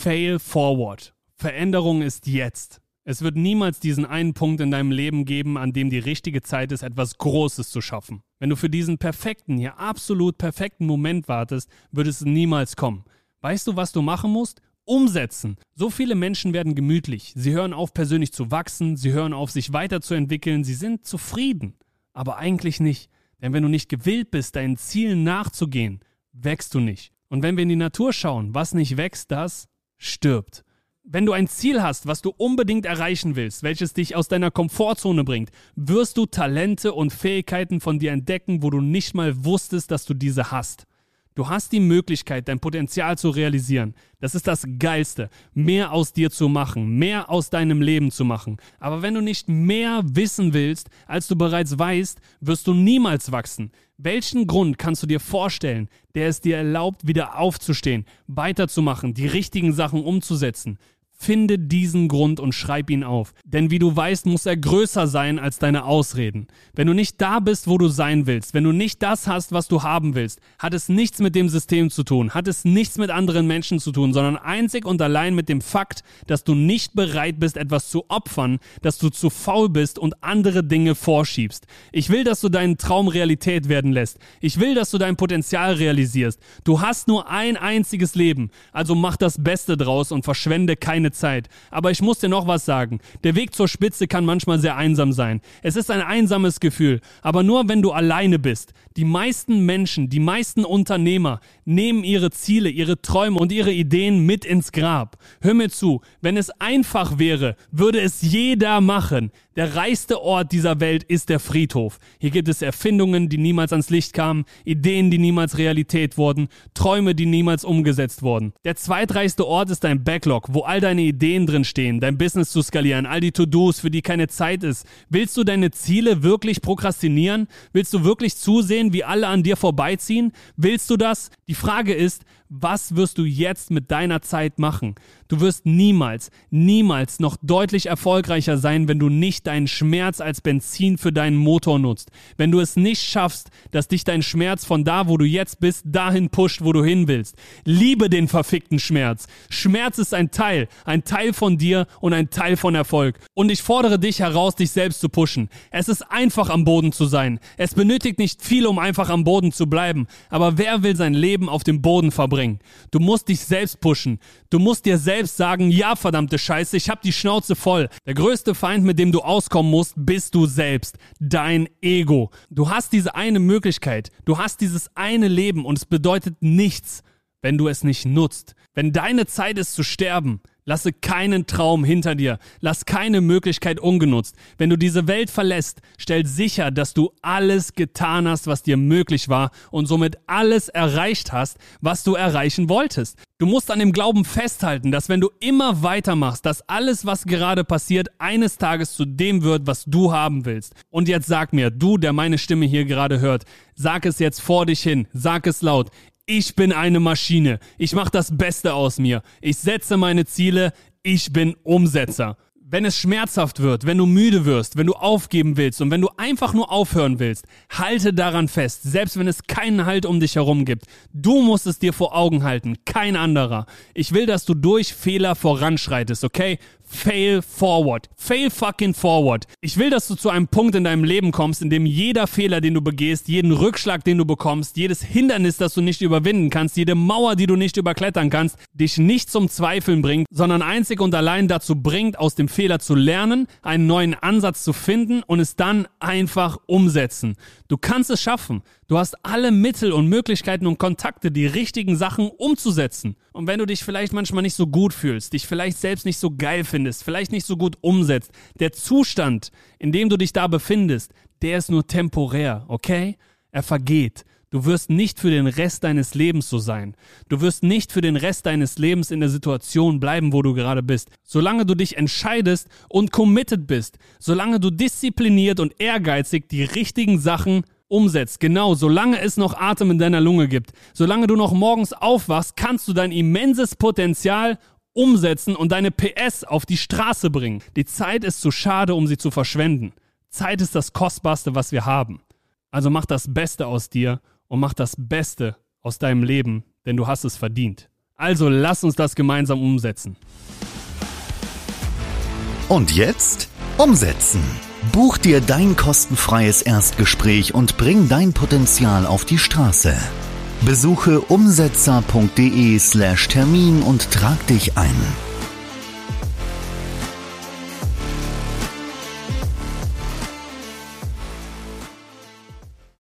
Fail forward. Veränderung ist jetzt. Es wird niemals diesen einen Punkt in deinem Leben geben, an dem die richtige Zeit ist, etwas Großes zu schaffen. Wenn du für diesen perfekten, ja absolut perfekten Moment wartest, wird es niemals kommen. Weißt du, was du machen musst? Umsetzen. So viele Menschen werden gemütlich. Sie hören auf, persönlich zu wachsen, sie hören auf, sich weiterzuentwickeln, sie sind zufrieden. Aber eigentlich nicht. Denn wenn du nicht gewillt bist, deinen Zielen nachzugehen, wächst du nicht. Und wenn wir in die Natur schauen, was nicht wächst, das stirbt. Wenn du ein Ziel hast, was du unbedingt erreichen willst, welches dich aus deiner Komfortzone bringt, wirst du Talente und Fähigkeiten von dir entdecken, wo du nicht mal wusstest, dass du diese hast. Du hast die Möglichkeit, dein Potenzial zu realisieren. Das ist das Geilste, mehr aus dir zu machen, mehr aus deinem Leben zu machen. Aber wenn du nicht mehr wissen willst, als du bereits weißt, wirst du niemals wachsen. Welchen Grund kannst du dir vorstellen, der es dir erlaubt, wieder aufzustehen, weiterzumachen, die richtigen Sachen umzusetzen? Finde diesen Grund und schreib ihn auf. Denn wie du weißt, muss er größer sein als deine Ausreden. Wenn du nicht da bist, wo du sein willst, wenn du nicht das hast, was du haben willst, hat es nichts mit dem System zu tun, hat es nichts mit anderen Menschen zu tun, sondern einzig und allein mit dem Fakt, dass du nicht bereit bist, etwas zu opfern, dass du zu faul bist und andere Dinge vorschiebst. Ich will, dass du deinen Traum Realität werden lässt. Ich will, dass du dein Potenzial realisierst. Du hast nur ein einziges Leben, also mach das Beste draus und verschwende keine Zeit. Aber ich muss dir noch was sagen. Der Weg zur Spitze kann manchmal sehr einsam sein. Es ist ein einsames Gefühl, aber nur wenn du alleine bist. Die meisten Menschen, die meisten Unternehmer nehmen ihre Ziele, ihre Träume und ihre Ideen mit ins Grab. Hör mir zu, wenn es einfach wäre, würde es jeder machen. Der reichste Ort dieser Welt ist der Friedhof. Hier gibt es Erfindungen, die niemals ans Licht kamen, Ideen, die niemals Realität wurden, Träume, die niemals umgesetzt wurden. Der zweitreichste Ort ist dein Backlog, wo all deine Ideen drin stehen, dein Business zu skalieren, all die To-Dos, für die keine Zeit ist. Willst du deine Ziele wirklich prokrastinieren? Willst du wirklich zusehen, wie alle an dir vorbeiziehen? Willst du das? Die Frage ist, was wirst du jetzt mit deiner Zeit machen? Du wirst niemals, niemals noch deutlich erfolgreicher sein, wenn du nicht deinen Schmerz als Benzin für deinen Motor nutzt. Wenn du es nicht schaffst, dass dich dein Schmerz von da, wo du jetzt bist, dahin pusht, wo du hin willst. Liebe den verfickten Schmerz. Schmerz ist ein Teil, ein Teil von dir und ein Teil von Erfolg. Und ich fordere dich heraus, dich selbst zu pushen. Es ist einfach am Boden zu sein. Es benötigt nicht viel, um einfach am Boden zu bleiben. Aber wer will sein Leben auf dem Boden verbringen? Bringen. Du musst dich selbst pushen. Du musst dir selbst sagen, ja, verdammte Scheiße, ich hab die Schnauze voll. Der größte Feind, mit dem du auskommen musst, bist du selbst. Dein Ego. Du hast diese eine Möglichkeit. Du hast dieses eine Leben und es bedeutet nichts, wenn du es nicht nutzt. Wenn deine Zeit ist zu sterben, Lasse keinen Traum hinter dir. Lass keine Möglichkeit ungenutzt. Wenn du diese Welt verlässt, stell sicher, dass du alles getan hast, was dir möglich war und somit alles erreicht hast, was du erreichen wolltest. Du musst an dem Glauben festhalten, dass wenn du immer weitermachst, dass alles, was gerade passiert, eines Tages zu dem wird, was du haben willst. Und jetzt sag mir, du, der meine Stimme hier gerade hört, sag es jetzt vor dich hin, sag es laut ich bin eine Maschine. Ich mache das Beste aus mir. Ich setze meine Ziele. Ich bin Umsetzer. Wenn es schmerzhaft wird, wenn du müde wirst, wenn du aufgeben willst und wenn du einfach nur aufhören willst, halte daran fest, selbst wenn es keinen Halt um dich herum gibt. Du musst es dir vor Augen halten, kein anderer. Ich will, dass du durch Fehler voranschreitest, okay? Fail forward. Fail fucking forward. Ich will, dass du zu einem Punkt in deinem Leben kommst, in dem jeder Fehler, den du begehst, jeden Rückschlag, den du bekommst, jedes Hindernis, das du nicht überwinden kannst, jede Mauer, die du nicht überklettern kannst, dich nicht zum Zweifeln bringt, sondern einzig und allein dazu bringt, aus dem Fehler zu lernen, einen neuen Ansatz zu finden und es dann einfach umsetzen. Du kannst es schaffen. Du hast alle Mittel und Möglichkeiten und Kontakte, die richtigen Sachen umzusetzen. Und wenn du dich vielleicht manchmal nicht so gut fühlst, dich vielleicht selbst nicht so geil findest, vielleicht nicht so gut umsetzt, der Zustand, in dem du dich da befindest, der ist nur temporär, okay? Er vergeht. Du wirst nicht für den Rest deines Lebens so sein. Du wirst nicht für den Rest deines Lebens in der Situation bleiben, wo du gerade bist. Solange du dich entscheidest und committed bist, solange du diszipliniert und ehrgeizig die richtigen Sachen umsetzt. Genau, solange es noch Atem in deiner Lunge gibt, solange du noch morgens aufwachst, kannst du dein immenses Potenzial umsetzen und deine PS auf die Straße bringen. Die Zeit ist zu schade, um sie zu verschwenden. Zeit ist das Kostbarste, was wir haben. Also mach das Beste aus dir und mach das Beste aus deinem Leben, denn du hast es verdient. Also lass uns das gemeinsam umsetzen. Und jetzt umsetzen. Buch dir dein kostenfreies Erstgespräch und bring dein Potenzial auf die Straße. Besuche umsetzer.de slash Termin und trag dich ein.